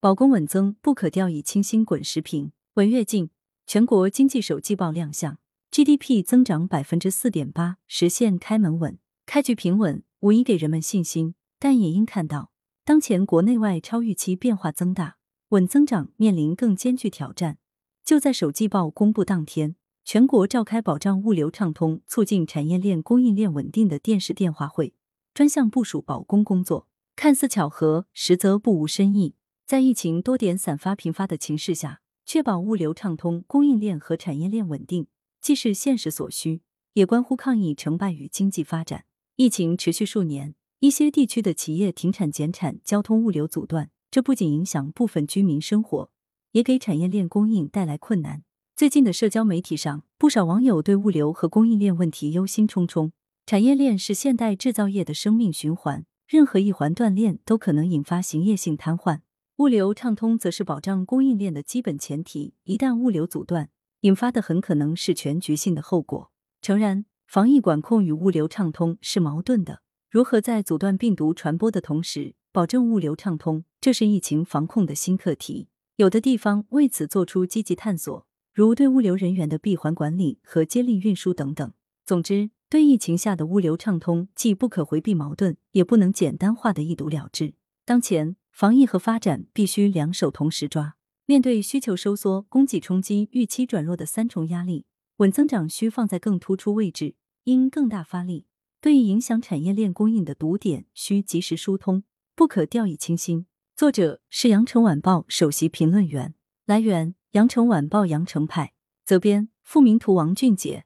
保供稳增，不可掉以轻心。滚石屏。文跃进，全国经济手季报亮相，GDP 增长百分之四点八，实现开门稳。开局平稳，无疑给人们信心，但也应看到，当前国内外超预期变化增大，稳增长面临更艰巨挑战。就在首季报公布当天，全国召开保障物流畅通、促进产业链供应链稳定的电视电话会，专项部署保供工作。看似巧合，实则不无深意。在疫情多点散发频发的情势下，确保物流畅通、供应链和产业链稳定，既是现实所需，也关乎抗疫成败与经济发展。疫情持续数年，一些地区的企业停产减产，交通物流阻断，这不仅影响部分居民生活，也给产业链供应带来困难。最近的社交媒体上，不少网友对物流和供应链问题忧心忡忡。产业链是现代制造业的生命循环，任何一环断裂，都可能引发行业性瘫痪。物流畅通则是保障供应链的基本前提，一旦物流阻断，引发的很可能是全局性的后果。诚然，防疫管控与物流畅通是矛盾的，如何在阻断病毒传播的同时保证物流畅通，这是疫情防控的新课题。有的地方为此做出积极探索，如对物流人员的闭环管理和接力运输等等。总之，对疫情下的物流畅通，既不可回避矛盾，也不能简单化的一读了之。当前。防疫和发展必须两手同时抓。面对需求收缩、供给冲击、预期转弱的三重压力，稳增长需放在更突出位置，应更大发力。对于影响产业链供应的堵点，需及时疏通，不可掉以轻心。作者是羊城晚报首席评论员。来源：羊城晚报羊城派。责编：付明图，王俊杰。